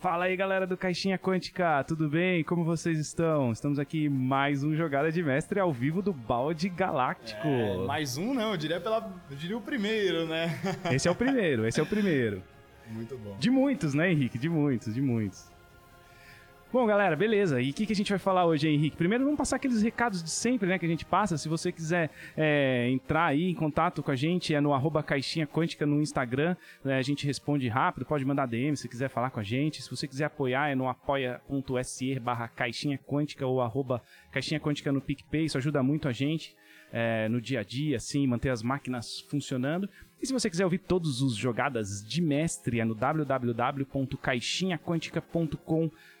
Fala aí, galera do Caixinha Quântica, tudo bem? Como vocês estão? Estamos aqui em mais um Jogada de Mestre ao vivo do Balde Galáctico. É, mais um não, eu diria, pela, eu diria o primeiro, né? Esse é o primeiro, esse é o primeiro. Muito bom. De muitos, né, Henrique? De muitos, de muitos. Bom, galera, beleza. E o que, que, a gente vai falar hoje, Henrique? Primeiro, vamos passar aqueles recados de sempre, né, que a gente passa. Se você quiser é, entrar aí em contato com a gente, é no arroba caixinha quântica no Instagram. Né, a gente responde rápido, pode mandar DM se quiser falar com a gente. Se você quiser apoiar, é no apoia.se barra caixinha quântica ou arroba caixinha quântica no PicPay. Isso ajuda muito a gente. É, no dia a dia, assim, manter as máquinas funcionando. E se você quiser ouvir todos os jogadas de mestre, é no www.caixinhaquântica.com.br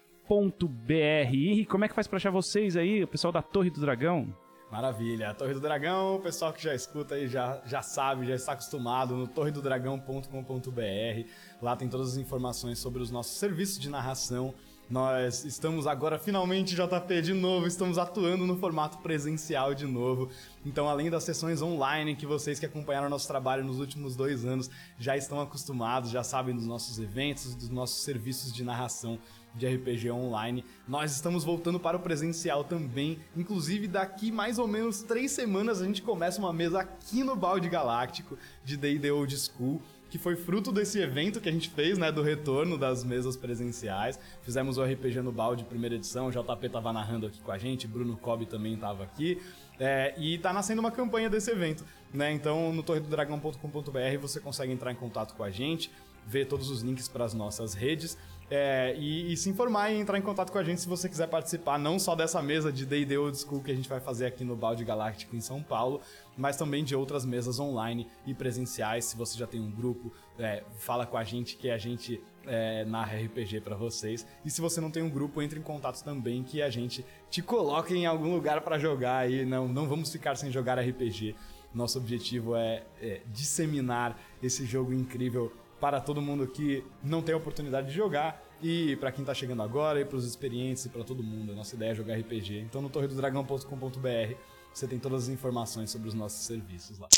br E como é que faz para achar vocês aí, o pessoal da Torre do Dragão? Maravilha. A Torre do Dragão, o pessoal que já escuta aí já, já sabe, já está acostumado no torredodragão.com.br. Lá tem todas as informações sobre os nossos serviços de narração. Nós estamos agora finalmente, JP, de novo, estamos atuando no formato presencial de novo. Então, além das sessões online que vocês que acompanharam nosso trabalho nos últimos dois anos já estão acostumados, já sabem dos nossos eventos, dos nossos serviços de narração de RPG online. Nós estamos voltando para o presencial também. Inclusive, daqui mais ou menos três semanas a gente começa uma mesa aqui no Balde Galáctico de D&D Old School que foi fruto desse evento que a gente fez, né, do retorno das mesas presenciais. Fizemos o RPG no Balde, primeira edição, o JP tava narrando aqui com a gente, Bruno Cobb também tava aqui. É, e tá nascendo uma campanha desse evento, né? Então, no torredodragão.com.br você consegue entrar em contato com a gente, ver todos os links para as nossas redes é, e, e, se informar e entrar em contato com a gente se você quiser participar, não só dessa mesa de D&D Old School que a gente vai fazer aqui no Balde Galáctico em São Paulo, mas também de outras mesas online e presenciais. Se você já tem um grupo, é, fala com a gente que a gente é, narra RPG para vocês. E se você não tem um grupo, entre em contato também que a gente te coloque em algum lugar para jogar aí. Não, não vamos ficar sem jogar RPG. Nosso objetivo é, é disseminar esse jogo incrível para todo mundo que não tem a oportunidade de jogar e para quem está chegando agora e para os experientes e para todo mundo. A nossa ideia é jogar RPG. Então no torredodragão.com.br você tem todas as informações sobre os nossos serviços lá.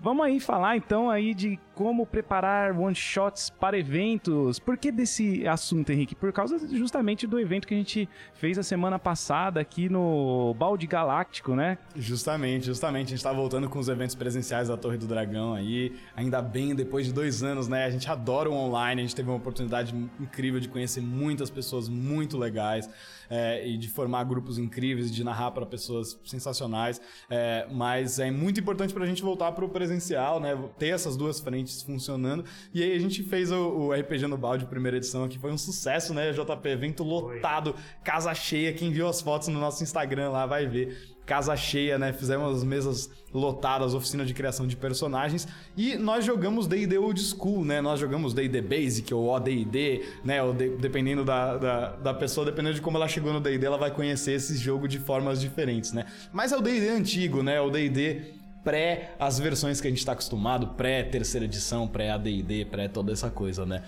Vamos aí falar então aí de como preparar one shots para eventos. Por que desse assunto, Henrique? Por causa justamente do evento que a gente fez a semana passada aqui no Balde Galáctico, né? Justamente, justamente. A gente está voltando com os eventos presenciais da Torre do Dragão aí. Ainda bem, depois de dois anos, né? A gente adora o online. A gente teve uma oportunidade incrível de conhecer muitas pessoas muito legais é, e de formar grupos incríveis, de narrar para pessoas sensacionais. É, mas é muito importante para a gente voltar para o presencial, né? Ter essas duas frentes funcionando. E aí a gente fez o, o RPG no Balde, primeira edição, que foi um sucesso, né? JP, evento lotado, casa cheia. Quem viu as fotos no nosso Instagram lá vai ver casa cheia, né? Fizemos as mesas lotadas, oficina de criação de personagens e nós jogamos D&D Old School, né? Nós jogamos D&D Basic ou OD&D, né? Ou de, dependendo da, da, da, pessoa, dependendo de como ela chegou no D&D, ela vai conhecer esse jogo de formas diferentes, né? Mas é o D&D antigo, né? O D&D pré as versões que a gente está acostumado, pré terceira edição, pré AD&D, pré toda essa coisa, né?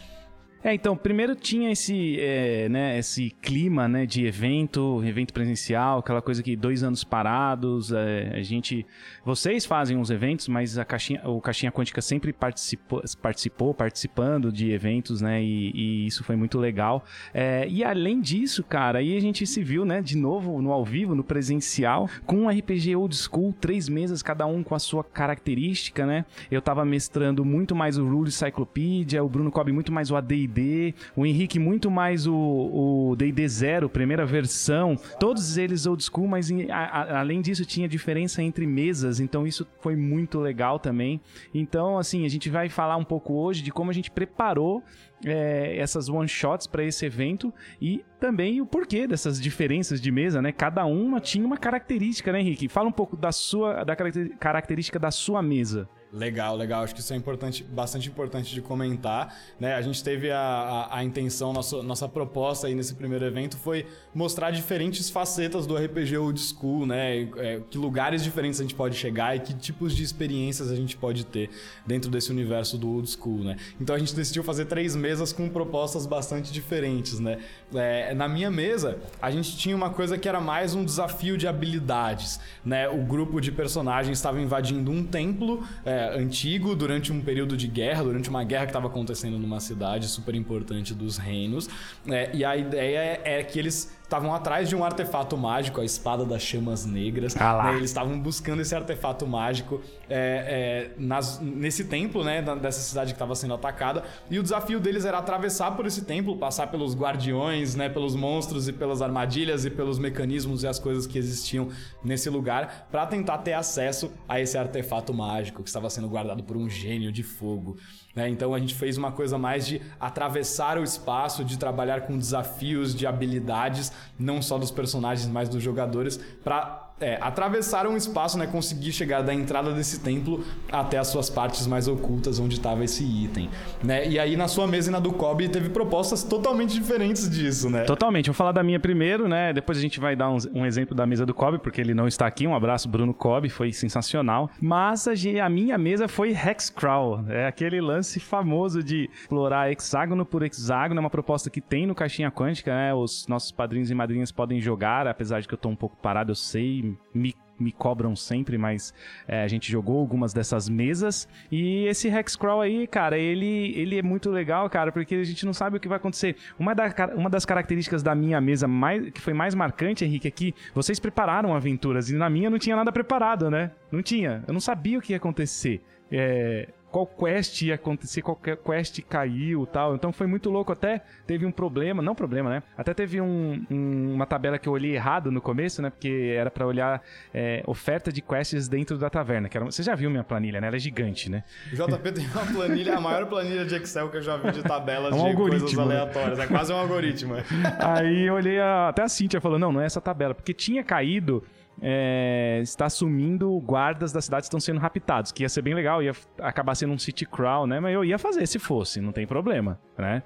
É, então, primeiro tinha esse, é, né, esse clima né, de evento, evento presencial, aquela coisa que dois anos parados, é, a gente. Vocês fazem uns eventos, mas a caixinha, o Caixinha Quântica sempre participou, participou participando de eventos, né? E, e isso foi muito legal. É, e além disso, cara, aí a gente se viu, né, de novo no ao vivo, no presencial, com um RPG old school, três mesas, cada um com a sua característica, né? Eu tava mestrando muito mais o Rule Cyclopedia, o Bruno Cobb muito mais o AD D&D, o Henrique muito mais o D&D Zero, primeira versão, todos eles old school, mas em, a, além disso tinha diferença entre mesas, então isso foi muito legal também. Então, assim, a gente vai falar um pouco hoje de como a gente preparou é, essas one shots para esse evento e também o porquê dessas diferenças de mesa, né? Cada uma tinha uma característica, né, Henrique? Fala um pouco da sua da característica da sua mesa. Legal, legal. Acho que isso é importante, bastante importante de comentar. Né? A gente teve a, a, a, intenção, nossa, nossa proposta aí nesse primeiro evento foi mostrar diferentes facetas do RPG Old School, né? É, que lugares diferentes a gente pode chegar e que tipos de experiências a gente pode ter dentro desse universo do Old School, né? Então a gente decidiu fazer três mesas com propostas bastante diferentes, né? É, na minha mesa, a gente tinha uma coisa que era mais um desafio de habilidades, né? O grupo de personagens estava invadindo um templo. É, né, antigo durante um período de guerra, durante uma guerra que estava acontecendo numa cidade super importante dos reinos. É, e a ideia é, é que eles estavam atrás de um artefato mágico, a espada das chamas negras. Ah né, eles estavam buscando esse artefato mágico é, é, nas, nesse templo, né, dessa cidade que estava sendo atacada. E o desafio deles era atravessar por esse templo, passar pelos guardiões, né, pelos monstros e pelas armadilhas e pelos mecanismos e as coisas que existiam nesse lugar, para tentar ter acesso a esse artefato mágico que estava sendo guardado por um gênio de fogo. Né? Então a gente fez uma coisa mais de atravessar o espaço, de trabalhar com desafios, de habilidades, não só dos personagens, mas dos jogadores, para é, atravessar um espaço, né, conseguir chegar da entrada desse templo até as suas partes mais ocultas onde estava esse item, né? E aí na sua mesa e na do Kobe teve propostas totalmente diferentes disso, né? Totalmente. Vou falar da minha primeiro, né? Depois a gente vai dar um, um exemplo da mesa do Kobe, porque ele não está aqui. Um abraço, Bruno Kobe, foi sensacional. Mas a, a minha mesa foi Hexcrawl, é aquele lance famoso de explorar hexágono por hexágono, é uma proposta que tem no Caixinha Quântica, né? Os nossos padrinhos e madrinhas podem jogar, apesar de que eu tô um pouco parado, eu sei, me me cobram sempre, mas é, a gente jogou algumas dessas mesas. E esse Hexcrawl aí, cara, ele, ele é muito legal, cara, porque a gente não sabe o que vai acontecer. Uma, da, uma das características da minha mesa mais, que foi mais marcante, Henrique, é que vocês prepararam aventuras e na minha não tinha nada preparado, né? Não tinha. Eu não sabia o que ia acontecer. É, qual quest ia acontecer, qual quest caiu tal. Então foi muito louco. Até teve um problema, não problema, né? Até teve um, um, uma tabela que eu olhei errado no começo, né? Porque era para olhar é, oferta de quests dentro da taverna. Que era, você já viu minha planilha, né? Ela é gigante, né? O JP tem uma planilha, a maior planilha de Excel que eu já vi de tabelas é um de coisas né? aleatórias. É quase um algoritmo. Aí eu olhei, a, até a Cintia falou, não, não é essa tabela. Porque tinha caído é, está assumindo guardas da cidade estão sendo raptados, que ia ser bem legal, ia acabar sendo um city crawl, né? Mas eu ia fazer se fosse, não tem problema, né?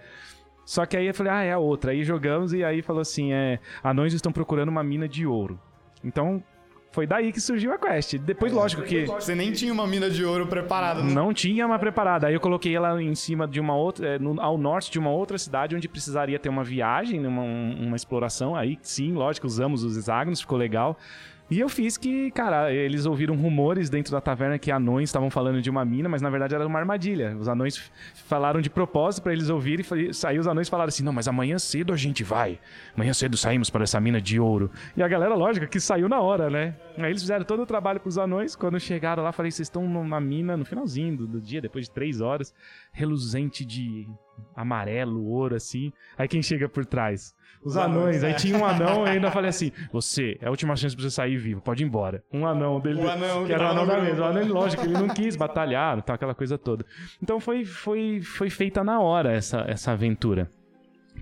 Só que aí eu falei, ah, é a outra. Aí jogamos e aí falou assim, é, anões estão procurando uma mina de ouro. Então, foi daí que surgiu a quest. Depois, é, lógico que. Você nem tinha uma mina de ouro preparada. Né? Não tinha uma preparada. Aí eu coloquei ela em cima de uma outra. É, no, ao norte de uma outra cidade onde precisaria ter uma viagem, uma, uma exploração. Aí sim, lógico, usamos os hexágonos, ficou legal. E eu fiz que, cara, eles ouviram rumores dentro da taverna que anões estavam falando de uma mina, mas na verdade era uma armadilha. Os anões falaram de propósito para eles ouvirem e saiu os anões falaram assim: "Não, mas amanhã cedo a gente vai. Amanhã cedo saímos para essa mina de ouro". E a galera, lógico, que saiu na hora, né? Aí eles fizeram todo o trabalho pros anões. Quando chegaram lá, falei: "Vocês estão numa mina no finalzinho do, do dia, depois de três horas, reluzente de amarelo, ouro assim". Aí quem chega por trás? Os anões. Aí tinha um anão e ainda falei assim: Você, é a última chance pra você sair vivo, pode ir embora. Um anão dele. Um anão, que era o anão da mesa. O anão, lógico, ele não quis batalhar, tal, aquela coisa toda. Então foi, foi, foi feita na hora essa, essa aventura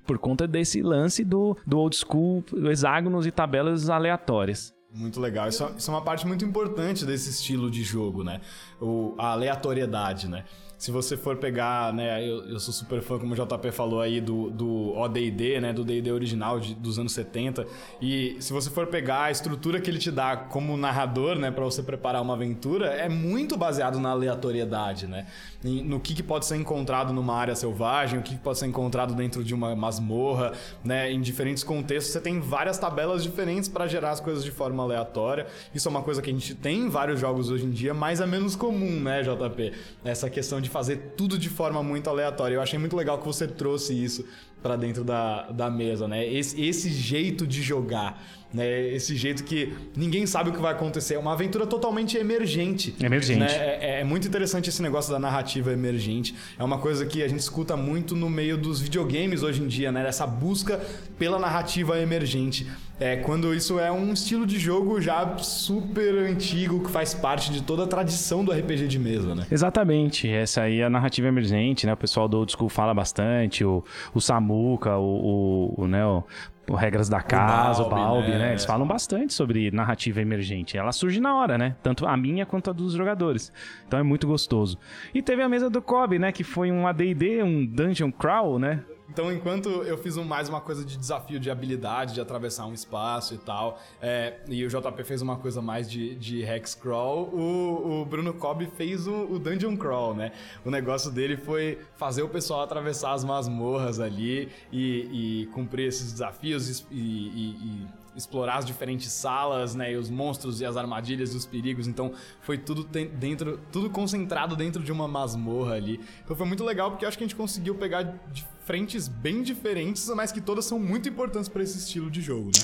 por conta desse lance do, do old school, hexágonos e tabelas aleatórias. Muito legal. Isso, é, isso é uma parte muito importante desse estilo de jogo, né? O, a aleatoriedade, né? Se você for pegar, né, eu, eu sou super fã, como o JP falou aí, do, do ODD, né, do D&D original de, dos anos 70, e se você for pegar a estrutura que ele te dá como narrador, né, para você preparar uma aventura, é muito baseado na aleatoriedade, né? No que, que pode ser encontrado numa área selvagem, o que, que pode ser encontrado dentro de uma masmorra, né, em diferentes contextos, você tem várias tabelas diferentes para gerar as coisas de forma aleatória. Isso é uma coisa que a gente tem em vários jogos hoje em dia, mas é menos comum, né, JP? Essa questão de fazer tudo de forma muito aleatória. Eu achei muito legal que você trouxe isso para dentro da, da mesa, né? Esse, esse jeito de jogar, né? Esse jeito que ninguém sabe o que vai acontecer. É uma aventura totalmente emergente. Emergente. Né? É, é, muito interessante esse negócio da narrativa emergente. É uma coisa que a gente escuta muito no meio dos videogames hoje em dia, né? Essa busca pela narrativa emergente. É, quando isso é um estilo de jogo já super antigo, que faz parte de toda a tradição do RPG de mesa, né? Exatamente. Essa aí é a narrativa emergente, né? O pessoal do Old School fala bastante, o, o Samuka, o, o, o, né, o o Regras da Casa, o Balbi, o Balbi né? né? Eles falam bastante sobre narrativa emergente. Ela surge na hora, né? Tanto a minha quanto a dos jogadores. Então é muito gostoso. E teve a mesa do Kobe, né? Que foi um AD&D, um Dungeon Crawl, né? Então, enquanto eu fiz um, mais uma coisa de desafio de habilidade, de atravessar um espaço e tal, é, e o JP fez uma coisa mais de, de hex crawl, o, o Bruno Cobb fez o, o, dungeon crawl, né? O negócio dele foi fazer o pessoal atravessar as masmorras ali e, e cumprir esses desafios e, e explorar as diferentes salas, né? E os monstros e as armadilhas e os perigos. Então foi tudo dentro, tudo concentrado dentro de uma masmorra ali. Então foi muito legal porque acho que a gente conseguiu pegar frentes bem diferentes, mas que todas são muito importantes para esse estilo de jogo, né?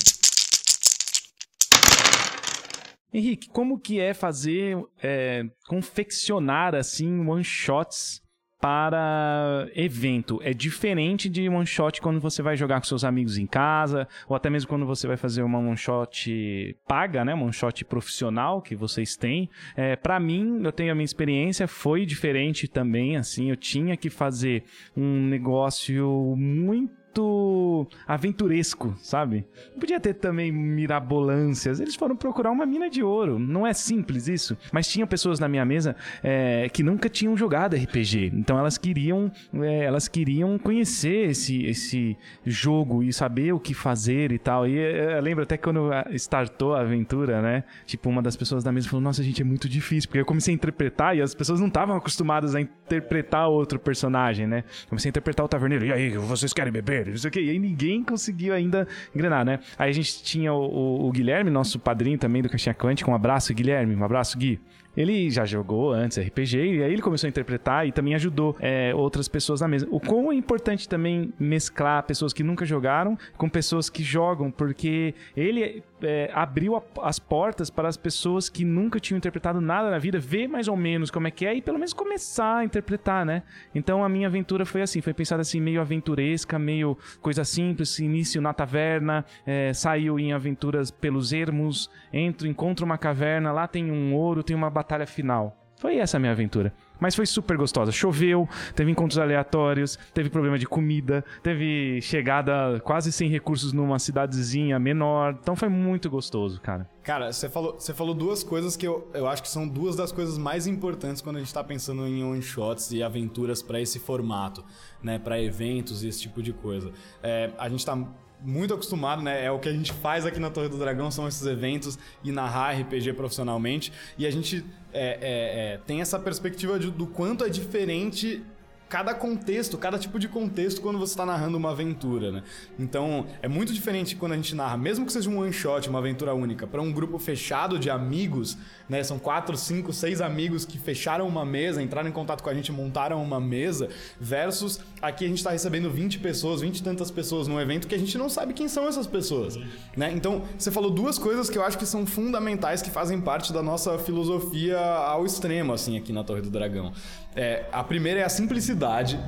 Henrique, como que é fazer, é, confeccionar assim one shots para evento. É diferente de one shot quando você vai jogar com seus amigos em casa, ou até mesmo quando você vai fazer uma one shot paga, né? One shot profissional que vocês têm. É, para mim, eu tenho a minha experiência, foi diferente também, assim, eu tinha que fazer um negócio muito muito aventuresco, sabe? Podia ter também mirabolâncias. Eles foram procurar uma mina de ouro. Não é simples isso. Mas tinha pessoas na minha mesa é, que nunca tinham jogado RPG. Então elas queriam, é, elas queriam conhecer esse, esse jogo e saber o que fazer e tal. E é, eu lembro até quando startou a aventura, né? Tipo, uma das pessoas da mesa falou: Nossa, gente, é muito difícil. Porque eu comecei a interpretar e as pessoas não estavam acostumadas a interpretar outro personagem, né? Comecei a interpretar o taverneiro. E aí, vocês querem beber? Não sei o. E aí ninguém conseguiu ainda engrenar, né? Aí a gente tinha o, o, o Guilherme, nosso padrinho também do Caixinha Quântica. Um abraço, Guilherme. Um abraço, Gui. Ele já jogou antes RPG e aí ele começou a interpretar e também ajudou é, outras pessoas na mesa. O quão é importante também mesclar pessoas que nunca jogaram com pessoas que jogam, porque ele é, abriu a, as portas para as pessoas que nunca tinham interpretado nada na vida ver mais ou menos como é que é e pelo menos começar a interpretar, né? Então a minha aventura foi assim, foi pensada assim meio aventuresca, meio coisa simples, início na taverna, é, saiu em aventuras pelos ermos, entro, encontro uma caverna, lá tem um ouro, tem uma batalha batalha final. Foi essa a minha aventura. Mas foi super gostosa. Choveu, teve encontros aleatórios, teve problema de comida, teve chegada quase sem recursos numa cidadezinha menor. Então foi muito gostoso, cara. Cara, você falou, você falou duas coisas que eu, eu acho que são duas das coisas mais importantes quando a gente tá pensando em one-shots e aventuras para esse formato, né? Para eventos e esse tipo de coisa. É, a gente tá muito acostumado, né? É o que a gente faz aqui na Torre do Dragão, são esses eventos e narrar RPG profissionalmente. E a gente é, é, é, tem essa perspectiva de, do quanto é diferente cada contexto, cada tipo de contexto quando você está narrando uma aventura, né? Então, é muito diferente quando a gente narra, mesmo que seja um one shot, uma aventura única, para um grupo fechado de amigos, né? São quatro, cinco, seis amigos que fecharam uma mesa, entraram em contato com a gente, montaram uma mesa, versus aqui a gente está recebendo 20 pessoas, 20 e tantas pessoas num evento que a gente não sabe quem são essas pessoas, né? Então, você falou duas coisas que eu acho que são fundamentais, que fazem parte da nossa filosofia ao extremo, assim, aqui na Torre do Dragão. É, a primeira é a simplicidade.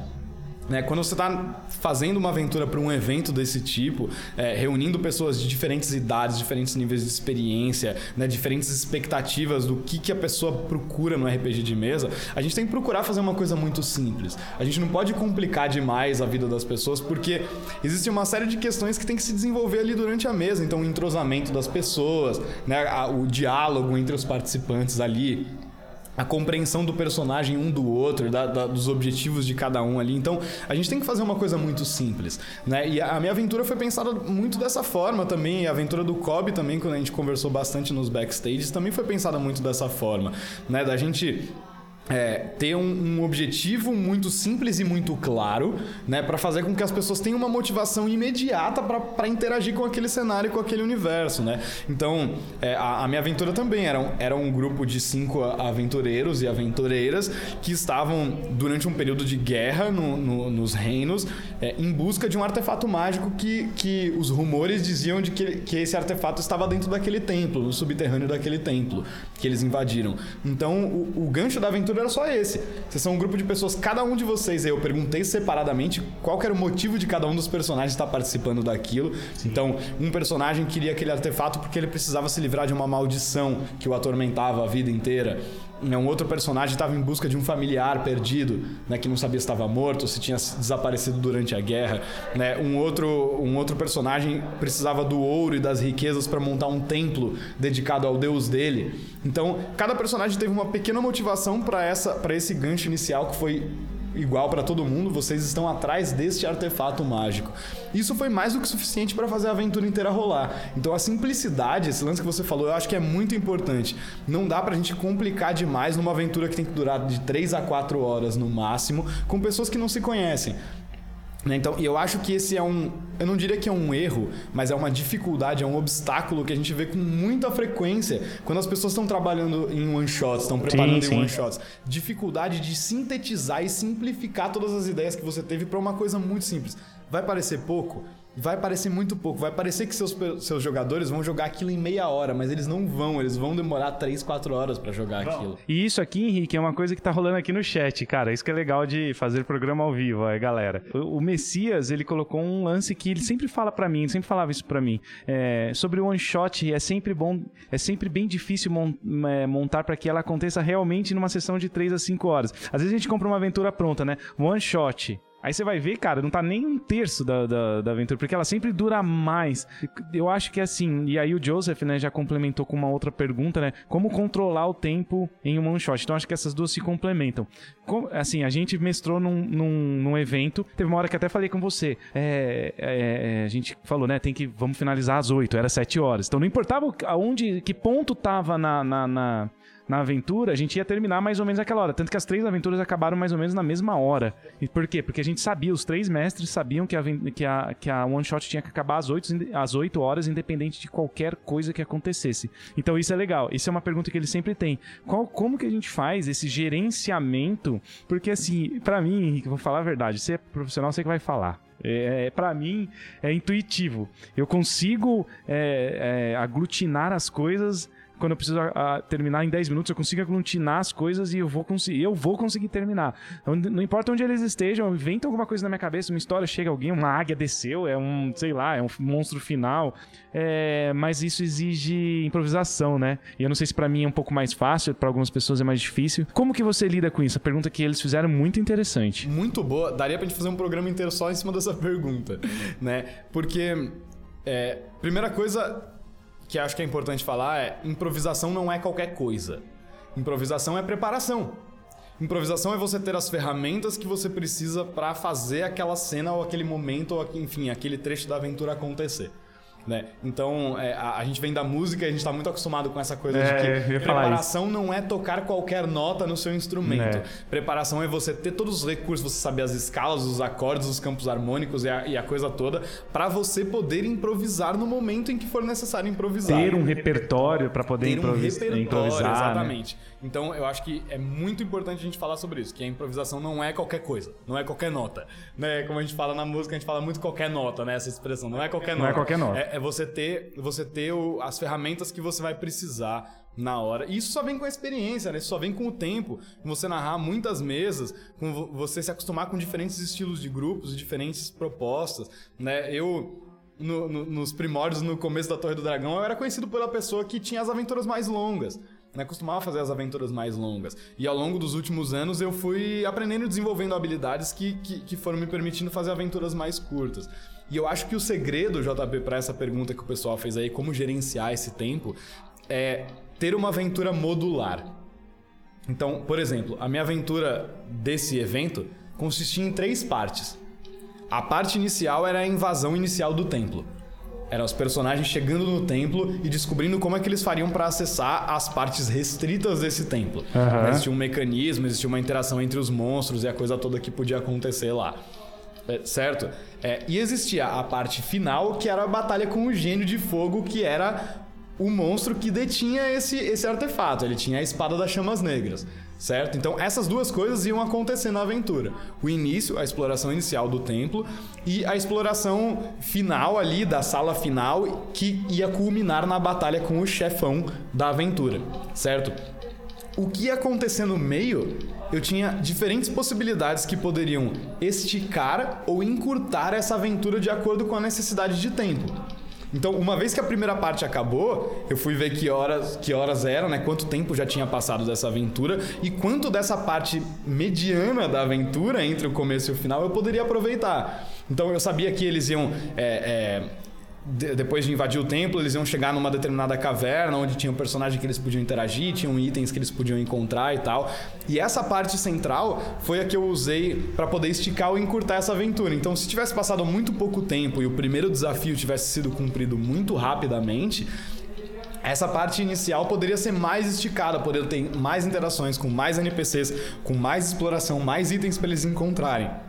Né? Quando você está fazendo uma aventura para um evento desse tipo, é, reunindo pessoas de diferentes idades, diferentes níveis de experiência, né? diferentes expectativas do que, que a pessoa procura no RPG de mesa, a gente tem que procurar fazer uma coisa muito simples. A gente não pode complicar demais a vida das pessoas, porque existe uma série de questões que tem que se desenvolver ali durante a mesa. Então, o entrosamento das pessoas, né? o diálogo entre os participantes ali a compreensão do personagem um do outro, da, da, dos objetivos de cada um ali. Então, a gente tem que fazer uma coisa muito simples, né? E a minha aventura foi pensada muito dessa forma também. A aventura do Kobe também, quando a gente conversou bastante nos backstages, também foi pensada muito dessa forma, né? Da gente é, ter um, um, objetivo muito simples e muito claro, né, para fazer com que as pessoas tenham uma motivação imediata para interagir com aquele cenário, com aquele universo, né? Então, é, a, a, minha aventura também era um, era um grupo de cinco aventureiros e aventureiras que estavam durante um período de guerra no, no, nos reinos é, em busca de um artefato mágico que, que os rumores diziam de que, que esse artefato estava dentro daquele templo, no subterrâneo daquele templo que eles invadiram. Então, o, o gancho da aventura era só esse. Vocês são um grupo de pessoas, cada um de vocês, eu perguntei separadamente qual era o motivo de cada um dos personagens estar participando daquilo. Sim. Então, um personagem queria aquele artefato porque ele precisava se livrar de uma maldição que o atormentava a vida inteira. Um outro personagem estava em busca de um familiar perdido, né, que não sabia se estava morto se tinha desaparecido durante a guerra. Né? Um, outro, um outro personagem precisava do ouro e das riquezas para montar um templo dedicado ao deus dele. Então, cada personagem teve uma pequena motivação para esse gancho inicial que foi igual para todo mundo, vocês estão atrás deste artefato mágico. Isso foi mais do que suficiente para fazer a aventura inteira rolar. Então a simplicidade, esse lance que você falou, eu acho que é muito importante. Não dá pra gente complicar demais numa aventura que tem que durar de 3 a 4 horas no máximo, com pessoas que não se conhecem. Né? Então, e eu acho que esse é um. Eu não diria que é um erro, mas é uma dificuldade, é um obstáculo que a gente vê com muita frequência quando as pessoas estão trabalhando em one shots, estão preparando sim, em sim. one shots. Dificuldade de sintetizar e simplificar todas as ideias que você teve para uma coisa muito simples. Vai parecer pouco? Vai parecer muito pouco. Vai parecer que seus, seus jogadores vão jogar aquilo em meia hora, mas eles não vão. Eles vão demorar 3, 4 horas para jogar Bom, aquilo. E isso aqui, Henrique, é uma coisa que tá rolando aqui no chat, cara. Isso que é legal de fazer programa ao vivo, ó, galera. O, o Messias, ele colocou um lance que ele sempre fala para mim, ele sempre falava isso para mim. É, sobre o one shot, é sempre bom, é sempre bem difícil mon, é, montar para que ela aconteça realmente numa sessão de 3 a 5 horas. Às vezes a gente compra uma aventura pronta, né? One shot. Aí você vai ver, cara, não tá nem um terço da, da, da, aventura, porque ela sempre dura mais. Eu acho que é assim, e aí o Joseph, né, já complementou com uma outra pergunta, né? Como controlar o tempo em um one shot? Então acho que essas duas se complementam. Como, assim, a gente mestrou num, num, num, evento, teve uma hora que até falei com você. É, é, é a gente falou, né? Tem que. Vamos finalizar às 8, era 7 horas. Então não importava aonde, que ponto tava na, na, na na aventura, a gente ia terminar mais ou menos aquela hora. Tanto que as três aventuras acabaram mais ou menos na mesma hora. E por quê? Porque a gente sabia, os três mestres sabiam que a, que a, que a one shot tinha que acabar às 8, às 8 horas, independente de qualquer coisa que acontecesse. Então isso é legal. Isso é uma pergunta que ele sempre tem. Qual, como que a gente faz esse gerenciamento? Porque assim, para mim, Henrique, vou falar a verdade, você é profissional, você que vai falar. É, é para mim é intuitivo. Eu consigo é, é, aglutinar as coisas quando eu preciso a, a, terminar em 10 minutos, eu consigo aglutinar as coisas e eu vou, conseguir, eu vou conseguir terminar. Então, não importa onde eles estejam, inventa alguma coisa na minha cabeça, uma história, chega alguém, uma águia desceu, é um, sei lá, é um monstro final. É, mas isso exige improvisação, né? E eu não sei se para mim é um pouco mais fácil, para algumas pessoas é mais difícil. Como que você lida com isso? A pergunta que eles fizeram é muito interessante. Muito boa. Daria pra gente fazer um programa inteiro só em cima dessa pergunta, né? Porque, é, primeira coisa, que acho que é importante falar é: improvisação não é qualquer coisa. Improvisação é preparação. Improvisação é você ter as ferramentas que você precisa para fazer aquela cena ou aquele momento ou enfim, aquele trecho da aventura acontecer. Né? Então, é, a, a, gente vem da música e a gente está muito acostumado com essa coisa é, de que preparação não é tocar qualquer nota no seu instrumento. É. Preparação é você ter todos os recursos, você saber as escalas, os acordes, os campos harmônicos e a, e a coisa toda, para você poder improvisar no momento em que for necessário improvisar. Ter um repertório para poder ter um repertório, improvisar. Né? Exatamente. Né? Então, eu acho que é muito importante a gente falar sobre isso, que a improvisação não é qualquer coisa, não é qualquer nota. Né? Como a gente fala na música, a gente fala muito qualquer nota, né? Essa expressão, não é qualquer nota. Não é qualquer nota. É, você ter, você ter o, as ferramentas que você vai precisar na hora. E isso só vem com a experiência, né? Isso só vem com o tempo, com você narrar muitas mesas, com você se acostumar com diferentes estilos de grupos, diferentes propostas, né? Eu no, no, nos primórdios, no começo da Torre do Dragão, eu era conhecido pela pessoa que tinha as aventuras mais longas né, costumava fazer as aventuras mais longas. E ao longo dos últimos anos eu fui aprendendo e desenvolvendo habilidades que, que, que foram me permitindo fazer aventuras mais curtas. E eu acho que o segredo, JP, para essa pergunta que o pessoal fez aí, como gerenciar esse tempo, é ter uma aventura modular. Então, por exemplo, a minha aventura desse evento consistia em três partes. A parte inicial era a invasão inicial do templo. Eram os personagens chegando no templo e descobrindo como é que eles fariam para acessar as partes restritas desse templo. Uhum. Existia um mecanismo, existia uma interação entre os monstros e a coisa toda que podia acontecer lá. É, certo? É, e existia a parte final, que era a batalha com o gênio de fogo, que era o monstro que detinha esse, esse artefato. Ele tinha a espada das chamas negras certo? Então essas duas coisas iam acontecer na aventura. O início, a exploração inicial do templo e a exploração final ali da sala final que ia culminar na batalha com o chefão da aventura, certo? O que ia acontecer no meio, eu tinha diferentes possibilidades que poderiam esticar ou encurtar essa aventura de acordo com a necessidade de tempo. Então, uma vez que a primeira parte acabou, eu fui ver que horas, que horas eram, né? Quanto tempo já tinha passado dessa aventura e quanto dessa parte mediana da aventura, entre o começo e o final, eu poderia aproveitar. Então, eu sabia que eles iam é, é, de, depois de invadir o templo, eles iam chegar numa determinada caverna onde tinha um personagem que eles podiam interagir, tinham itens que eles podiam encontrar e tal. E essa parte central foi a que eu usei para poder esticar ou encurtar essa aventura. Então, se tivesse passado muito pouco tempo e o primeiro desafio tivesse sido cumprido muito rapidamente, essa parte inicial poderia ser mais esticada, poderia ter mais interações com mais NPCs, com mais exploração, mais itens para eles encontrarem.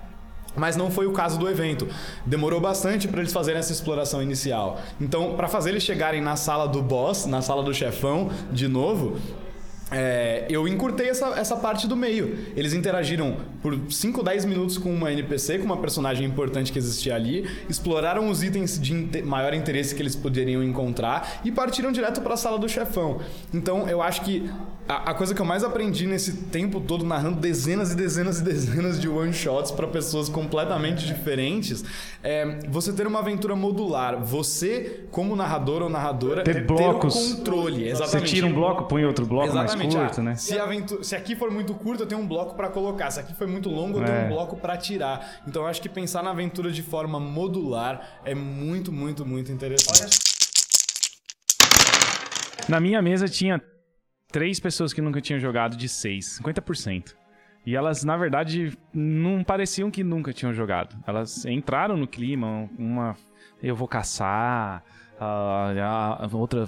Mas não foi o caso do evento. Demorou bastante para eles fazerem essa exploração inicial. Então, para fazer eles chegarem na sala do boss, na sala do chefão, de novo, é, eu encurtei essa, essa parte do meio. Eles interagiram por 5, 10 minutos com uma NPC, com uma personagem importante que existia ali, exploraram os itens de inter maior interesse que eles poderiam encontrar e partiram direto para a sala do chefão. Então eu acho que a, a, coisa que eu mais aprendi nesse tempo todo narrando dezenas e dezenas e dezenas de one shots para pessoas completamente diferentes é você ter uma aventura modular. Você, como narrador ou narradora, ter, blocos. ter o controle. Exatamente. Você tira um bloco, põe outro bloco Exatamente. Mais curto, ah, né? Se, aventura, se aqui for muito curto, eu tenho um bloco para colocar. Se aqui foi muito longo, eu tenho é. um bloco para tirar. Então eu acho que pensar na aventura de forma modular é muito, muito, muito interessante. Na minha mesa tinha três pessoas que nunca tinham jogado de seis, 50%. E elas, na verdade, não pareciam que nunca tinham jogado. Elas entraram no clima, uma eu vou caçar, a, a outra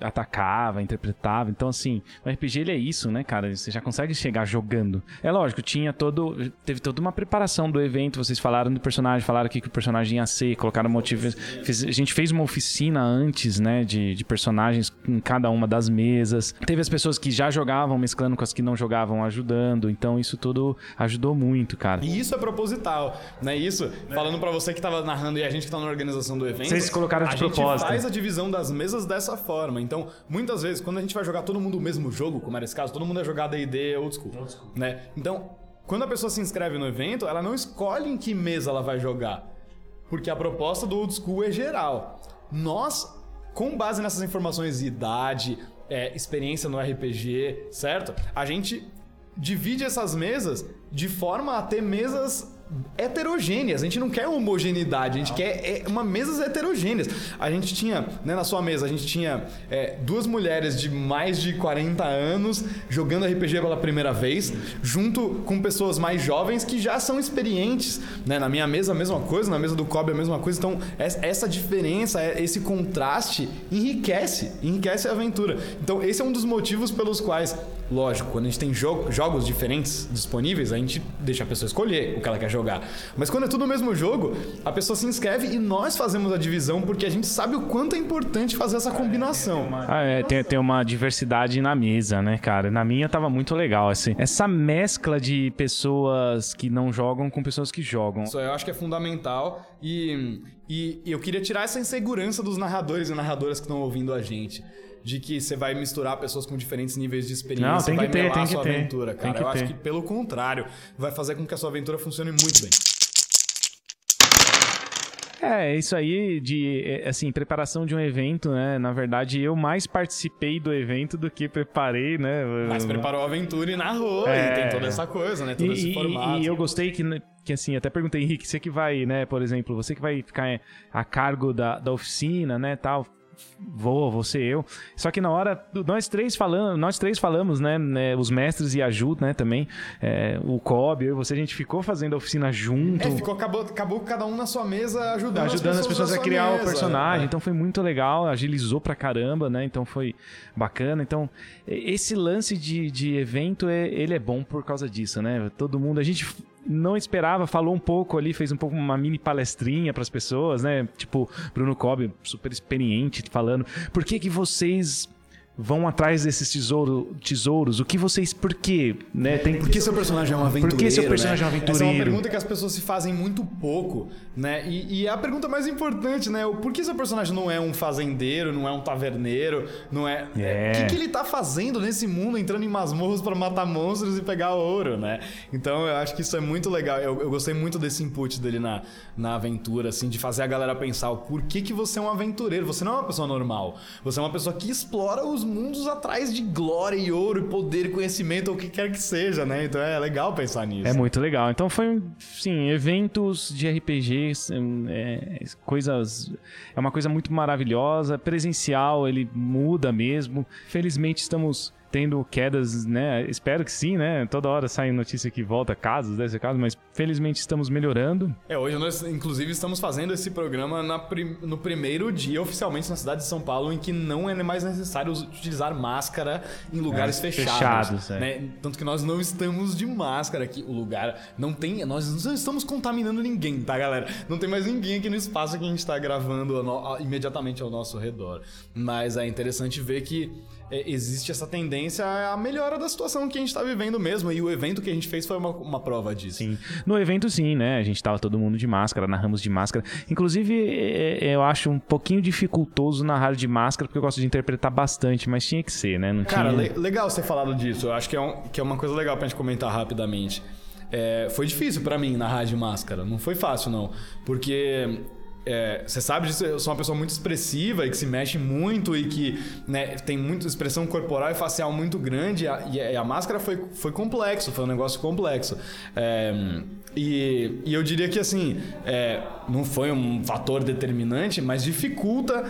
atacava, interpretava. Então, assim, o RPG ele é isso, né, cara? Você já consegue chegar jogando. É lógico, tinha todo. Teve toda uma preparação do evento. Vocês falaram do personagem, falaram aqui que o personagem ia ser, colocaram motivos. a gente fez uma oficina antes, né, de, de personagens em cada uma das mesas. Teve as pessoas que já jogavam, mesclando com as que não jogavam, ajudando. Então, isso tudo ajudou muito, cara. E isso é proposital, né? Isso, falando para você que tava narrando e a gente que tá na organização do evento. Vocês colocaram de propósito faz a divisão das mesas dessa forma. Então, muitas vezes, quando a gente vai jogar todo mundo o mesmo jogo, como era esse caso, todo mundo ia jogar D&D old school, old school. Né? Então, quando a pessoa se inscreve no evento, ela não escolhe em que mesa ela vai jogar. Porque a proposta do old school é geral. Nós, com base nessas informações de idade, é, experiência no RPG, certo? A gente divide essas mesas de forma a ter mesas heterogêneas. A gente não quer homogeneidade, a gente quer é, uma mesas heterogêneas. A gente tinha, né, na sua mesa, a gente tinha é, duas mulheres de mais de 40 anos jogando RPG pela primeira vez, junto com pessoas mais jovens que já são experientes. Né? Na minha mesa, a mesma coisa, na mesa do Kobe, a mesma coisa. Então, essa diferença, é, esse contraste enriquece, enriquece a aventura. Então, esse é um dos motivos pelos quais, lógico, quando a gente tem jogo, jogos diferentes disponíveis, a gente deixa a pessoa escolher o que ela quer jogar jogar. Mas quando é tudo o mesmo jogo, a pessoa se inscreve e nós fazemos a divisão porque a gente sabe o quanto é importante fazer essa combinação. Ah, é, tem, tem uma diversidade na mesa, né, cara? Na minha tava muito legal, assim. Essa mescla de pessoas que não jogam com pessoas que jogam. Isso eu acho que é fundamental e, e, e eu queria tirar essa insegurança dos narradores e narradoras que estão ouvindo a gente de que você vai misturar pessoas com diferentes níveis de experiência, Não, tem vai que ter, tem a sua que ter. aventura, cara. Eu ter. acho que pelo contrário, vai fazer com que a sua aventura funcione muito bem. É, isso aí de, é, assim, preparação de um evento, né? Na verdade, eu mais participei do evento do que preparei, né? Mas preparou a aventura e narrou, é... e tem toda essa coisa, né? Todo e, esse formato. E eu gostei que, que, assim, até perguntei, Henrique, você que vai, né, por exemplo, você que vai ficar a cargo da, da oficina, né, tal, vou, vou ser eu. Só que na hora, nós três falamos, nós três falamos, né, né os mestres e a Ju, né, também, é, o Kobe, eu e você, a gente ficou fazendo a oficina junto. É, ficou, acabou, acabou cada um na sua mesa ajudando, ajudando as pessoas, as pessoas a criar mesa. o personagem, é. então foi muito legal, agilizou pra caramba, né, então foi bacana, então esse lance de, de evento, é, ele é bom por causa disso, né, todo mundo, a gente não esperava, falou um pouco ali, fez um pouco uma mini palestrinha para as pessoas, né? Tipo, Bruno Cobb, super experiente, falando, por que que vocês vão atrás desses tesouro, tesouros? O que vocês. Por quê? Né? Tem... Por que seu personagem é um aventureiro? Por que seu personagem né? é um aventureiro? Essa é uma pergunta que as pessoas se fazem muito pouco, né? E, e, é a pergunta mais importante, né? O por que seu personagem não é um fazendeiro, não é um taverneiro, não é. é. O que, que ele tá fazendo nesse mundo, entrando em masmorras para matar monstros e pegar ouro, né? Então eu acho que isso é muito legal. Eu, eu gostei muito desse input dele na, na aventura, assim, de fazer a galera pensar o por que, que você é um aventureiro. Você não é uma pessoa normal. Você é uma pessoa que explora os mundos atrás de glória e ouro e poder e conhecimento ou o que quer que seja, né? Então é legal pensar nisso. É muito legal. Então foi, sim, eventos de RPGs, é, coisas... É uma coisa muito maravilhosa. Presencial, ele muda mesmo. Felizmente estamos tendo quedas, né? Espero que sim, né? Toda hora sai notícia que volta casos, desse caso, mas felizmente estamos melhorando. É, hoje nós, inclusive, estamos fazendo esse programa na no primeiro dia oficialmente na cidade de São Paulo, em que não é mais necessário utilizar máscara em lugares é, fechados. fechados é. né? Tanto que nós não estamos de máscara aqui. O lugar não tem. Nós não estamos contaminando ninguém, tá, galera? Não tem mais ninguém aqui no espaço que a gente está gravando imediatamente ao nosso redor. Mas é interessante ver que é, existe essa tendência à melhora da situação que a gente está vivendo mesmo. E o evento que a gente fez foi uma, uma prova disso. Sim. No evento, sim, né? A gente tava todo mundo de máscara, narramos de máscara. Inclusive, é, é, eu acho um pouquinho dificultoso narrar de máscara, porque eu gosto de interpretar bastante, mas tinha que ser, né? Não Cara, tinha... le legal você falado disso. Eu acho que é, um, que é uma coisa legal pra gente comentar rapidamente. É, foi difícil para mim narrar de máscara. Não foi fácil, não. Porque é, você sabe disso, eu sou uma pessoa muito expressiva e que se mexe muito e que né, tem muita expressão corporal e facial muito grande. E a, e a, máscara foi, foi complexo, foi um negócio complexo. É, e, e, eu diria que assim, é, não foi um fator determinante, mas dificulta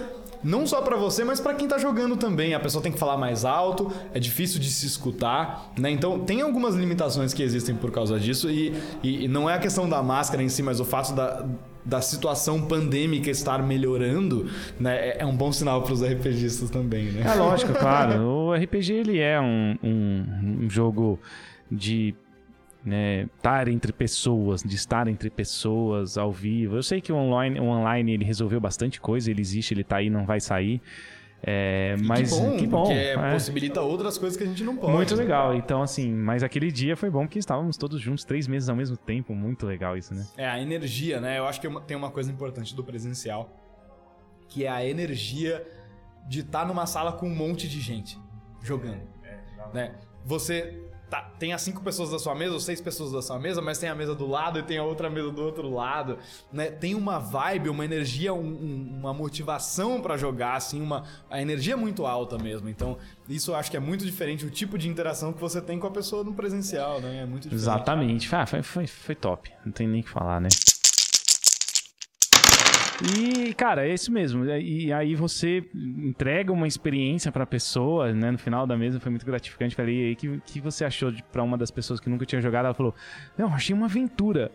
não só para você, mas para quem tá jogando também. A pessoa tem que falar mais alto, é difícil de se escutar, né? Então tem algumas limitações que existem por causa disso e, e, e não é a questão da máscara em si, mas o fato da da situação pandêmica estar melhorando, né, é, é um bom sinal para os RPGistas também, né? É lógico, claro. O RPG ele é um, um, um jogo de né, estar entre pessoas, de estar entre pessoas ao vivo. Eu sei que o online, o online ele resolveu bastante coisa, ele existe, ele está aí, não vai sair. É, mas que bom, que bom porque é. possibilita outras coisas que a gente não pode. Muito legal. Então, assim, mas aquele dia foi bom que estávamos todos juntos, três meses ao mesmo tempo. Muito legal isso, né? É, a energia, né? Eu acho que tem uma coisa importante do presencial, que é a energia de estar tá numa sala com um monte de gente jogando. É, né? Você tá, tem as cinco pessoas da sua mesa, ou seis pessoas da sua mesa, mas tem a mesa do lado e tem a outra mesa do outro lado, né? Tem uma vibe, uma energia, um, uma motivação para jogar, assim, uma a energia é muito alta mesmo. Então, isso eu acho que é muito diferente o tipo de interação que você tem com a pessoa no presencial, né? É muito diferente. Exatamente. Ah, foi, foi, foi top. Não tem nem o que falar, né? E, cara, é isso mesmo. E aí você entrega uma experiência pra pessoa, né? No final da mesa foi muito gratificante. Falei, e aí, que, que você achou de, pra uma das pessoas que nunca tinha jogado? Ela falou, não, achei uma aventura.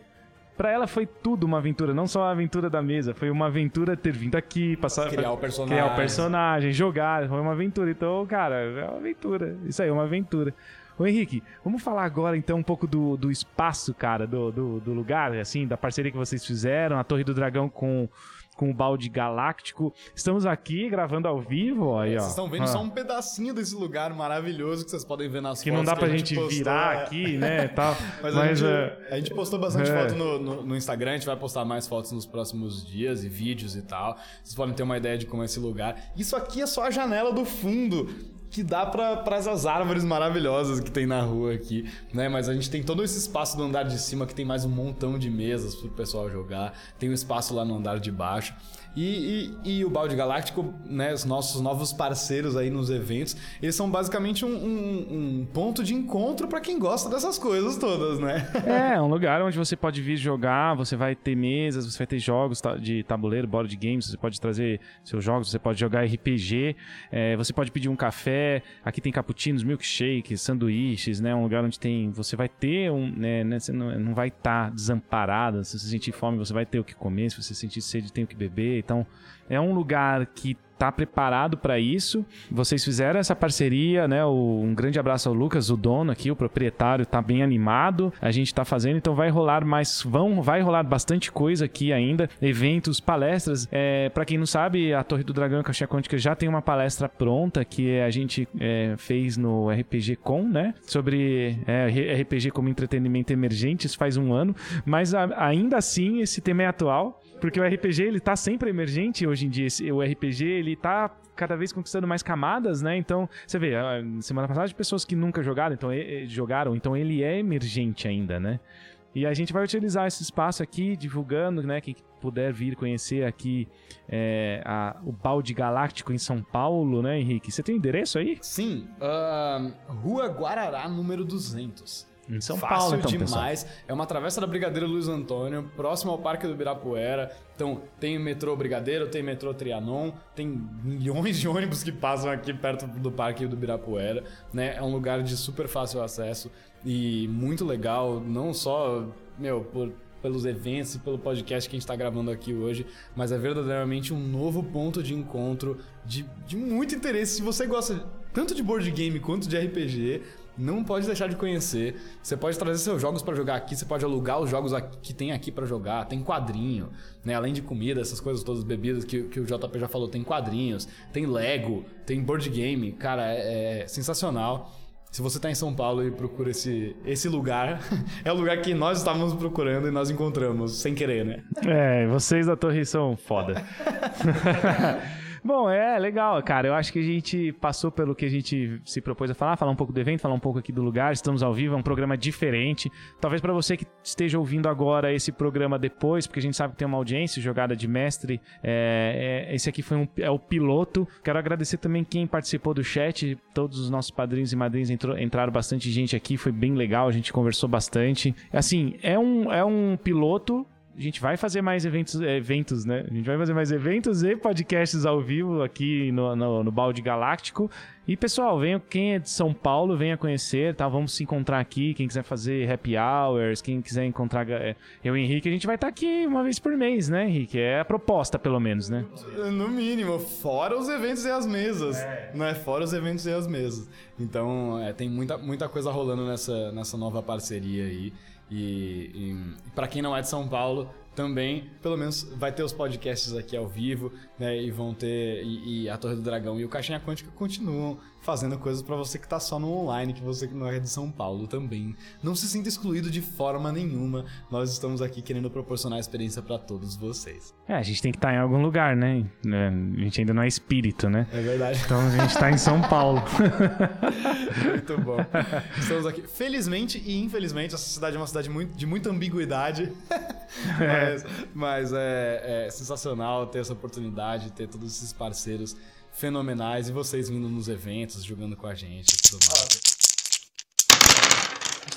Pra ela foi tudo uma aventura, não só a aventura da mesa, foi uma aventura ter vindo aqui, passar. Criar o personagem. Criar o personagem, jogar, foi uma aventura. Então, cara, é uma aventura. Isso aí, é uma aventura. Ô Henrique, vamos falar agora então um pouco do, do espaço, cara, do, do, do lugar, assim, da parceria que vocês fizeram, a Torre do Dragão com com o balde galáctico. Estamos aqui gravando ao vivo, aí, ó. Vocês estão vendo ah. só um pedacinho desse lugar maravilhoso que vocês podem ver nas que fotos. Que não dá pra gente, gente virar é. aqui, né, tal. Mas, Mas a, gente, uh... a, gente, postou bastante é. foto no, no, no, Instagram, a gente vai postar mais fotos nos próximos dias e vídeos e tal. Vocês podem ter uma ideia de como é esse lugar. Isso aqui é só a janela do fundo que dá para essas árvores maravilhosas que tem na rua aqui, né? Mas a gente tem todo esse espaço no andar de cima que tem mais um montão de mesas pro pessoal jogar, tem um espaço lá no andar de baixo. E, e, e, o Balde Galáctico, né, os nossos novos parceiros aí nos eventos, eles são basicamente um, um, um ponto de encontro para quem gosta dessas coisas todas, né? É, um lugar onde você pode vir jogar, você vai ter mesas, você vai ter jogos de tabuleiro, board games, você pode trazer seus jogos, você pode jogar RPG, é, você pode pedir um café, aqui tem cappuccinos, milkshakes, sanduíches, né, um lugar onde tem, você vai ter um, né, né você não, não vai estar tá desamparado, se você sentir fome você vai ter o que comer, se você sentir sede tem o que beber, então, é um lugar que tá preparado para isso. Vocês fizeram essa parceria, né? Um grande abraço ao Lucas, o dono aqui, o proprietário, tá bem animado. A gente tá fazendo, então vai rolar mais, vão, vai rolar bastante coisa aqui ainda, eventos, palestras. É, para quem não sabe, a Torre do Dragão Caixinha Quântica já tem uma palestra pronta que a gente é, fez no RPG Com, né? Sobre é, RPG como entretenimento emergente, isso faz um ano, mas a, ainda assim esse tema é atual. Porque o RPG, ele tá sempre emergente hoje em dia. O RPG, ele tá cada vez conquistando mais camadas, né? Então, você vê, semana passada pessoas que nunca jogaram, então jogaram, então ele é emergente ainda, né? E a gente vai utilizar esse espaço aqui, divulgando, né? Quem puder vir conhecer aqui é, a, o Balde Galáctico em São Paulo, né, Henrique? Você tem endereço aí? Sim, uh, Rua Guarará, número 200. Em São Fácil Paulo, então, demais. pessoal. É uma travessa da Brigadeiro Luiz Antônio, próximo ao Parque do Ibirapuera. Então, tem metrô Brigadeiro, tem metrô Trianon, tem milhões de ônibus que passam aqui perto do Parque do Ibirapuera, né? É um lugar de super fácil acesso e muito legal, não só, meu, por pelos eventos e pelo podcast que a gente está gravando aqui hoje, mas é verdadeiramente um novo ponto de encontro de, de muito interesse. Se você gosta tanto de board game quanto de RPG, não pode deixar de conhecer. Você pode trazer seus jogos para jogar aqui, você pode alugar os jogos que tem aqui para jogar, tem quadrinho, né? Além de comida, essas coisas todas, bebidas que, que o JP já falou, tem quadrinhos, tem Lego, tem board game, cara, é, é sensacional. Se você está em São Paulo e procura esse, esse lugar, é o lugar que nós estávamos procurando e nós encontramos, sem querer, né? É, vocês da torre são foda. Bom, é legal, cara. Eu acho que a gente passou pelo que a gente se propôs a falar, falar um pouco do evento, falar um pouco aqui do lugar. Estamos ao vivo, é um programa diferente. Talvez para você que esteja ouvindo agora esse programa depois, porque a gente sabe que tem uma audiência, jogada de mestre. É, é, esse aqui foi um, é o piloto. Quero agradecer também quem participou do chat. Todos os nossos padrinhos e madrinhas entrou, entraram bastante gente aqui, foi bem legal. A gente conversou bastante. Assim, é um, é um piloto a gente vai fazer mais eventos, eventos, né? A gente vai fazer mais eventos e podcasts ao vivo aqui no, no, no Balde Galáctico. E pessoal, venha, quem é de São Paulo, venha conhecer, tá? Vamos se encontrar aqui. Quem quiser fazer happy hours, quem quiser encontrar é, eu e Henrique, a gente vai estar tá aqui uma vez por mês, né, Henrique? É a proposta, pelo menos, né? No mínimo, fora os eventos e as mesas. É. Né? Fora os eventos e as mesas. Então, é, tem muita, muita coisa rolando nessa, nessa nova parceria aí. E, e para quem não é de São Paulo, também, pelo menos vai ter os podcasts aqui ao vivo, né? E vão ter. E, e a Torre do Dragão e o Caixinha Quântica continuam fazendo coisas para você que tá só no online, que você que não é de São Paulo também. Não se sinta excluído de forma nenhuma. Nós estamos aqui querendo proporcionar a experiência para todos vocês. É, a gente tem que estar tá em algum lugar, né? É, a gente ainda não é espírito, né? É verdade. Então a gente tá em São Paulo. muito bom. Estamos aqui. Felizmente e infelizmente, essa cidade é uma cidade muito, de muita ambiguidade. Mas, mas é, é sensacional ter essa oportunidade, ter todos esses parceiros fenomenais e vocês vindo nos eventos, jogando com a gente e tudo mais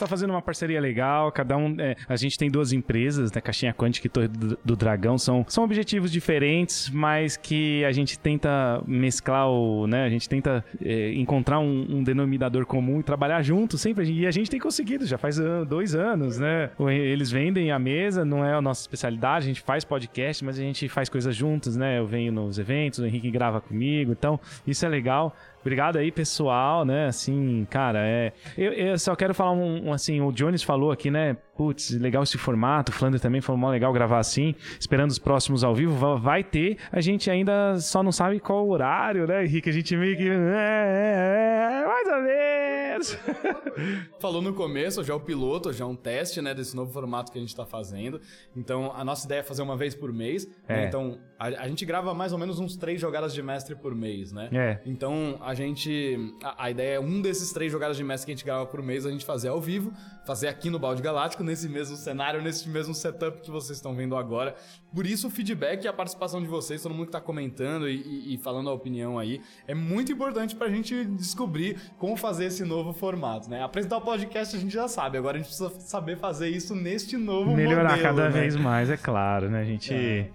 está fazendo uma parceria legal, cada um. É, a gente tem duas empresas, né? Caixinha Quântica e Torre do, do, Dragão. São, são objetivos diferentes, mas que a gente tenta mesclar o. Né, a gente tenta é, encontrar um, um, denominador comum e trabalhar junto sempre. E a gente tem conseguido, já faz dois anos, né? Eles vendem a mesa, não é a nossa especialidade, a gente faz podcast, mas a gente faz coisas juntos, né? Eu venho nos eventos, o Henrique grava comigo, então isso é legal. Obrigado aí, pessoal, né? Assim, cara, é. Eu, eu só quero falar um, um, assim, o Jones falou aqui, né? Putz, legal esse formato. O Flander também foi mó legal gravar assim. Esperando os próximos ao vivo. Vai ter. A gente ainda só não sabe qual horário, né, Henrique? A gente meio que. É, é, é, mais ou menos. Falou no começo, já é o piloto, já é um teste, né, desse novo formato que a gente tá fazendo. Então, a nossa ideia é fazer uma vez por mês. Né? É. Né? Então, a, a, gente grava mais ou menos uns três jogadas de mestre por mês, né? É. Então, a gente. A, a ideia é um desses três jogadas de mestre que a gente grava por mês, a gente fazer ao vivo, fazer aqui no Balde Galáctico nesse mesmo cenário, nesse mesmo setup que vocês estão vendo agora. Por isso, o feedback e a participação de vocês, todo mundo que tá comentando e, e, falando a opinião aí, é muito importante pra gente descobrir como fazer esse novo formato, né? Apresentar o podcast a gente já sabe, agora a gente precisa saber fazer isso neste novo Melhorar modelo, cada né? vez mais, é claro, né? A gente. É.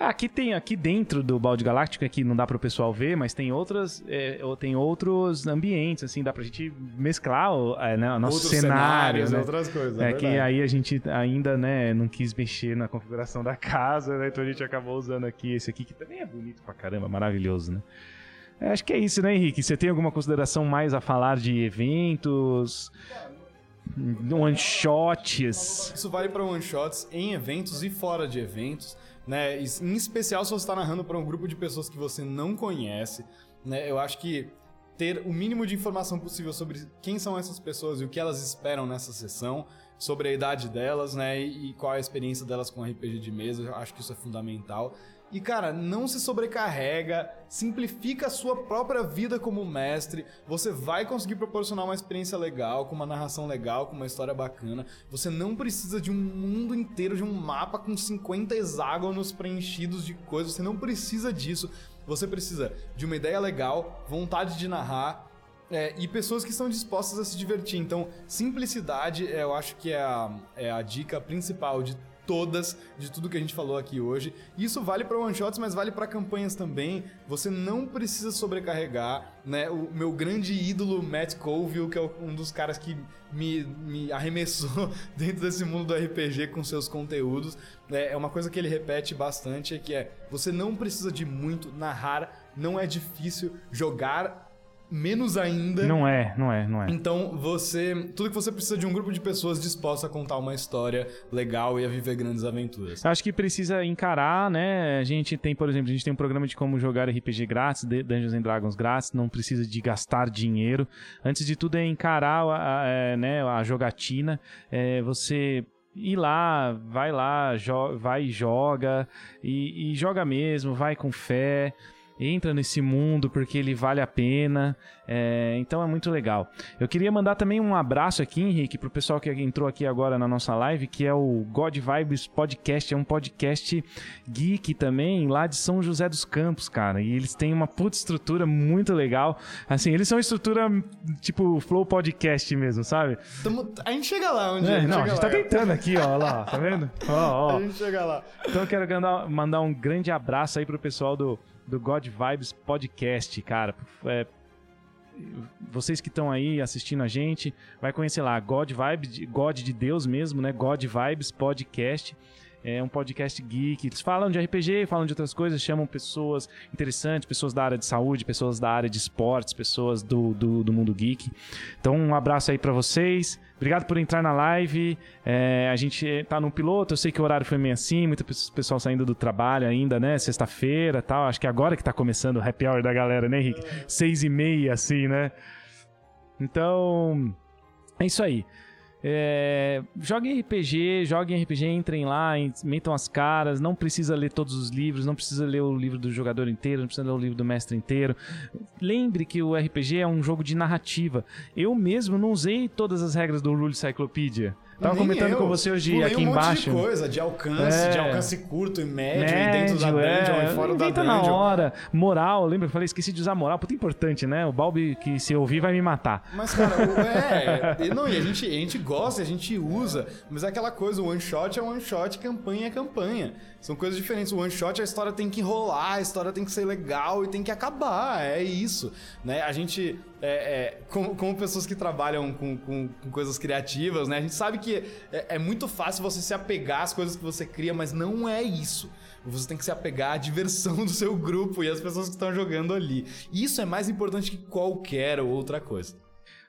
Aqui tem, aqui dentro do balde galáctico, aqui não dá para o pessoal ver, mas tem outras, é, tem outros ambientes, assim, dá pra gente mesclar o é, né, nosso outros cenário, cenários, né? outras coisas. É, é que aí a gente ainda, né, não quis mexer na configuração da casa, né? Então a gente acabou usando aqui esse aqui, que também é bonito pra caramba, maravilhoso, né? É, acho que é isso, né, Henrique? Você tem alguma consideração mais a falar de eventos? One shots. Isso vale para one shots em eventos e fora de eventos né? Em especial se você está narrando para um grupo de pessoas que você não conhece, né? Eu acho que ter o mínimo de informação possível sobre quem são essas pessoas e o que elas esperam nessa sessão, sobre a idade delas, né? E, qual é a experiência delas com RPG de mesa, eu acho que isso é fundamental. E cara, não se sobrecarrega, simplifica a sua própria vida como mestre. Você vai conseguir proporcionar uma experiência legal, com uma narração legal, com uma história bacana. Você não precisa de um mundo inteiro, de um mapa com 50 hexágonos preenchidos de coisas. Você não precisa disso. Você precisa de uma ideia legal, vontade de narrar, É, e pessoas que estão dispostas a se divertir. Então, simplicidade, é, eu acho que é a, é a dica principal de todas de tudo que a gente falou aqui hoje. Isso vale para one shots, mas vale para campanhas também. Você não precisa sobrecarregar, né? O meu grande ídolo Matt Colville, que é um dos caras que me, me arremessou dentro desse mundo do RPG com seus conteúdos, é, é uma coisa que ele repete bastante, que é você não precisa de muito narrar, não é difícil jogar menos ainda. Não é, não é, não é. Então você. Tudo que você precisa de um grupo de pessoas dispostas a contar uma história legal e a viver grandes aventuras. Acho que precisa encarar, né? A gente tem, por exemplo, a gente tem um programa de como jogar RPG grátis, Dungeons and Dragons grátis, não precisa de gastar dinheiro. Antes de tudo é encarar a, a, é, né, a jogatina. É, você ir lá, vai lá, vai e joga, e, e joga mesmo, vai com fé entra nesse mundo porque ele vale a pena. É, então é muito legal. Eu queria mandar também um abraço aqui, Henrique, pro pessoal que entrou aqui agora na nossa live, que é o God Vibes Podcast. É um podcast geek também, lá de São José dos Campos, cara. E eles têm uma puta estrutura muito legal. Assim, eles são estrutura tipo Flow Podcast mesmo, sabe? Tamo, a gente chega lá onde é, a gente Não, a gente lá. tá tentando aqui, ó, lá, tá vendo? Ó, ó. A gente chega lá. Então eu quero mandar um grande abraço aí pro pessoal do do God Vibes Podcast, cara. É, vocês que estão aí assistindo a gente, vai conhecer lá, God Vibes, God de Deus mesmo, né? God Vibes Podcast. É um podcast geek. Eles falam de RPG, falam de outras coisas, chamam pessoas interessantes, pessoas da área de saúde, pessoas da área de esportes, pessoas do, do, do mundo geek. Então, um abraço aí para vocês. Obrigado por entrar na live. É, a gente tá no piloto, eu sei que o horário foi meio assim, muito pessoal saindo do trabalho ainda, né? Sexta-feira tal. Acho que agora que tá começando o happy hour da galera, né, Henrique? Seis e meia, assim, né? Então, é isso aí. É, joguem RPG, joguem RPG, entrem lá, metam as caras. Não precisa ler todos os livros, não precisa ler o livro do jogador inteiro, não precisa ler o livro do mestre inteiro. Lembre que o RPG é um jogo de narrativa. Eu mesmo não usei todas as regras do Rule Cyclopedia. Tava Nem comentando eu. com você hoje Pulei aqui um embaixo. Monte de coisa, de alcance, é. de alcance curto e médio, médio e dentro da dungeon é. e fora da dungeon. na hora. Moral, lembra? Eu falei, esqueci de usar moral. Puta importante, né? O Balbi que se ouvir vai me matar. Mas, cara, é. não, e a gente, a gente gosta, a gente usa, mas é aquela coisa, o one shot é one shot, campanha é campanha. São coisas diferentes. O one shot, a história tem que enrolar, a história tem que ser legal e tem que acabar. É isso. Né? A gente, é, é, como, como, pessoas que trabalham com, com, com, coisas criativas, né? A gente sabe que é, é muito fácil você se apegar às coisas que você cria, mas não é isso. Você tem que se apegar à diversão do seu grupo e às pessoas que estão jogando ali. Isso é mais importante que qualquer outra coisa.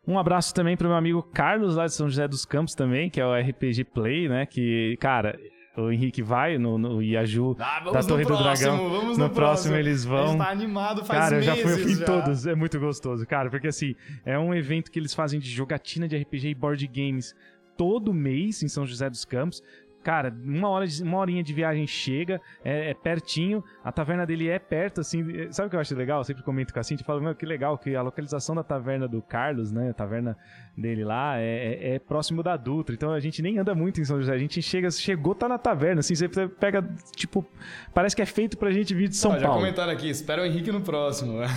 Um abraço também para o meu amigo Carlos, lá de São José dos Campos também, que é o RPG Play, né? Que, cara, o Henrique vai no, no Iaju ah, da Torre do Dragão. Vamos no, no próximo, próximo eles vão. Tá animado faz Cara, eu já fui, eu fui em todos. É muito gostoso, cara. Porque assim, é um evento que eles fazem de jogatina de RPG e board games todo mês em São José dos Campos. Cara, uma, hora de, uma horinha de viagem chega, é, é, pertinho, a taverna dele é perto, assim. Sabe o que eu acho legal? Eu sempre comento com a Cintia, falo, meu, que legal, que a localização da taverna do Carlos, né? A taverna dele lá é, é, é, próximo da Dutra. Então a gente nem anda muito em São José. A gente chega, chegou, tá na taverna, assim, você pega, tipo, parece que é feito pra gente vir de São Ó, Paulo. Já comentaram aqui, espera o Henrique no próximo.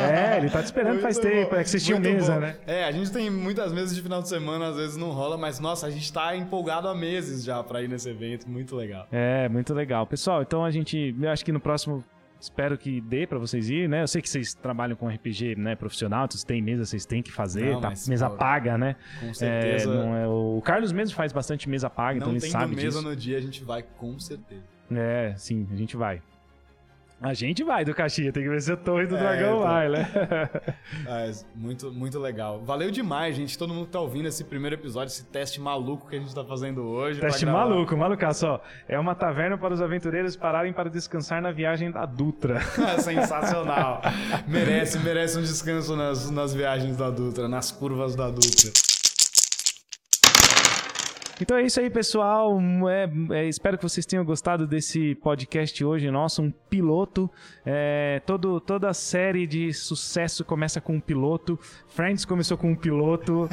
É, ele tá te esperando muito faz bom. tempo, é que vocês tinham mesa, bom. né? É, a gente tem muitas mesas de final de semana, às vezes não rola, mas nossa, a gente tá empolgado há meses já pra ir nesse evento, muito legal. É, muito legal. Pessoal, então a gente, eu acho que no próximo Espero que dê para vocês ir, né? Eu sei que vocês trabalham com RPG, né, profissional, vocês têm mesa, vocês têm que fazer, não, tá mesa paga, né? Com certeza. É, é, o Carlos mesmo faz bastante mesa paga, não então ele sabe mesa disso. no dia, a gente vai com certeza. É, sim, a gente vai. A gente vai do Caxias, tem que ver se a Torre do é, Dragão então... vai, né? é, muito, muito legal. Valeu demais, gente. Todo mundo que tá ouvindo esse primeiro episódio, esse teste maluco que a gente tá fazendo hoje. Teste maluco, malucaço, ó. É uma taverna para os aventureiros pararem para descansar na viagem da Dutra. Sensacional. merece, merece um descanso nas, nas viagens da Dutra, nas curvas da Dutra. Então é isso aí, pessoal. É, é, espero que vocês tenham gostado desse podcast hoje nosso, um piloto. É, todo, toda série de sucesso começa com um piloto. Friends começou com um piloto.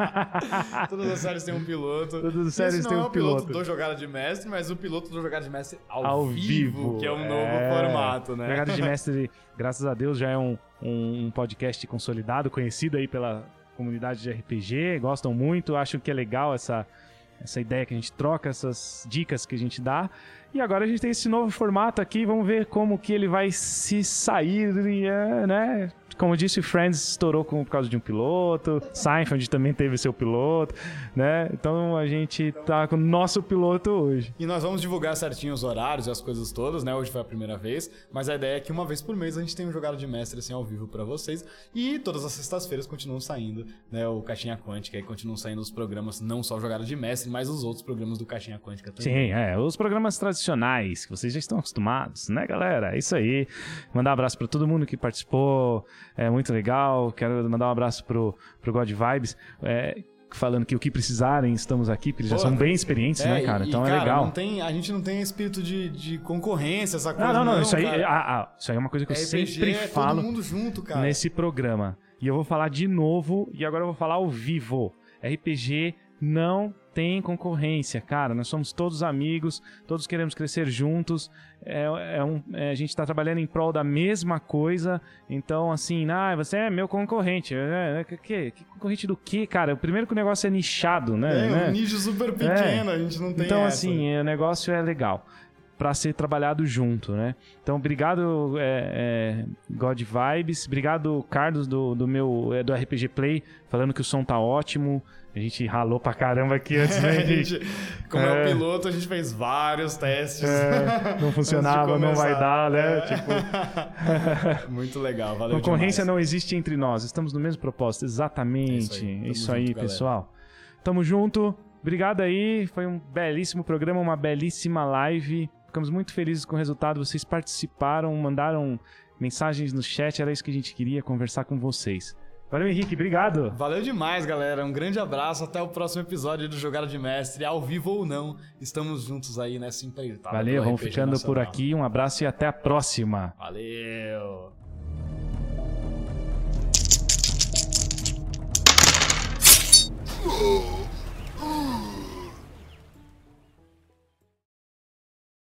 Todas as séries têm um piloto. Todas as séries têm um piloto. Não é o piloto do Jogada de Mestre, mas o piloto do Jogada de Mestre ao, ao vivo, vivo, que é um novo é. formato, né? Jogada de Mestre, graças a Deus, já é um, um podcast consolidado, conhecido aí pela comunidade de RPG, gostam muito, acham que é legal essa, essa ideia que a gente troca, essas dicas que a gente dá. E agora a gente tem esse novo formato aqui, vamos ver como que ele vai se sair, né? Como eu disse, Friends estourou com, por causa de um piloto, Seinfeld também teve seu piloto, né? Então a gente tá com o nosso piloto hoje. E nós vamos divulgar certinho os horários e as coisas todas, né? Hoje foi a primeira vez, mas a ideia é que uma vez por mês a gente tem um jogado de mestre assim ao vivo para vocês e todas as sextas-feiras continuam saindo, né? O Caixinha Quântica e continuam saindo os programas, não só o jogado de mestre, mas os outros programas do Caixinha Quântica também. Sim, é, os programas tradicionais que vocês já estão acostumados, né, galera? É isso aí. Mandar um abraço para todo mundo que participou, é muito legal. Quero mandar um abraço pro, pro God Vibes. É, falando que o que precisarem, estamos aqui, porque eles Pô, já são bem experientes, né, é, né, cara? Então e, é legal. Não tem, a gente não tem espírito de, de concorrência, essa coisa. Não, não, não. isso, aí, ah, ah, isso aí é uma coisa que eu RPG sempre é falo junto, nesse programa. E eu vou falar de novo, e agora eu vou falar ao vivo. RPG não tem concorrência, cara. Nós somos todos amigos, todos queremos crescer juntos. É, é um, é, a gente está trabalhando em prol da mesma coisa. Então, assim, ah, você é meu concorrente. É, é que, que, concorrente do quê, cara? Primeiro que o negócio é nichado, né? É, né? um nicho super pequeno, a gente não tem Então, essa. assim, o negócio é legal para ser trabalhado junto, né? Então, obrigado, é, é, God Vibes. Obrigado, Carlos, do, do meu é, do RPG Play, falando que o som tá ótimo. A gente ralou pra caramba aqui antes, né? gente, como é, é, o piloto, a gente fez vários testes. É, não funcionava, não vai dar, né? É. Tipo... Muito legal, valeu Concorrência demais. não existe entre nós, estamos no mesmo propósito, exatamente. É isso aí, isso junto, pessoal. Galera. Tamo junto. Obrigado aí, foi um belíssimo programa, uma belíssima live. Ficamos muito felizes com o resultado. Vocês participaram, mandaram mensagens no chat, era isso que a gente queria conversar com vocês. Valeu, Henrique, obrigado. Valeu demais, galera. Um grande abraço. Até o próximo episódio do Jogada de Mestre, ao vivo ou não. Estamos juntos aí nessa empreitada. Valeu, vamos ficando nacional. por aqui. Um abraço e até a próxima. Valeu. Oh.